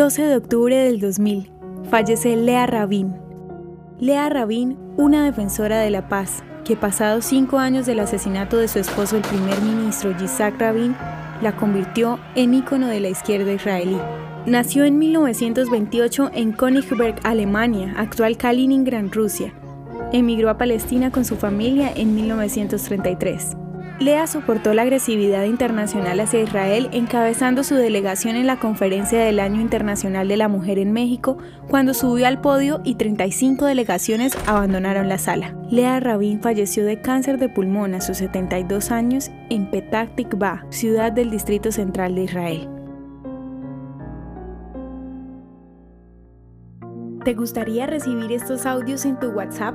12 de octubre del 2000, fallece Lea Rabin. Lea Rabin, una defensora de la paz, que pasados cinco años del asesinato de su esposo el primer ministro Yitzhak Rabin, la convirtió en ícono de la izquierda israelí. Nació en 1928 en Königsberg, Alemania, actual Kaliningrad, Rusia. Emigró a Palestina con su familia en 1933. Lea soportó la agresividad internacional hacia Israel encabezando su delegación en la conferencia del Año Internacional de la Mujer en México cuando subió al podio y 35 delegaciones abandonaron la sala. Lea Rabin falleció de cáncer de pulmón a sus 72 años en Petah Tikva, ciudad del Distrito Central de Israel. ¿Te gustaría recibir estos audios en tu WhatsApp?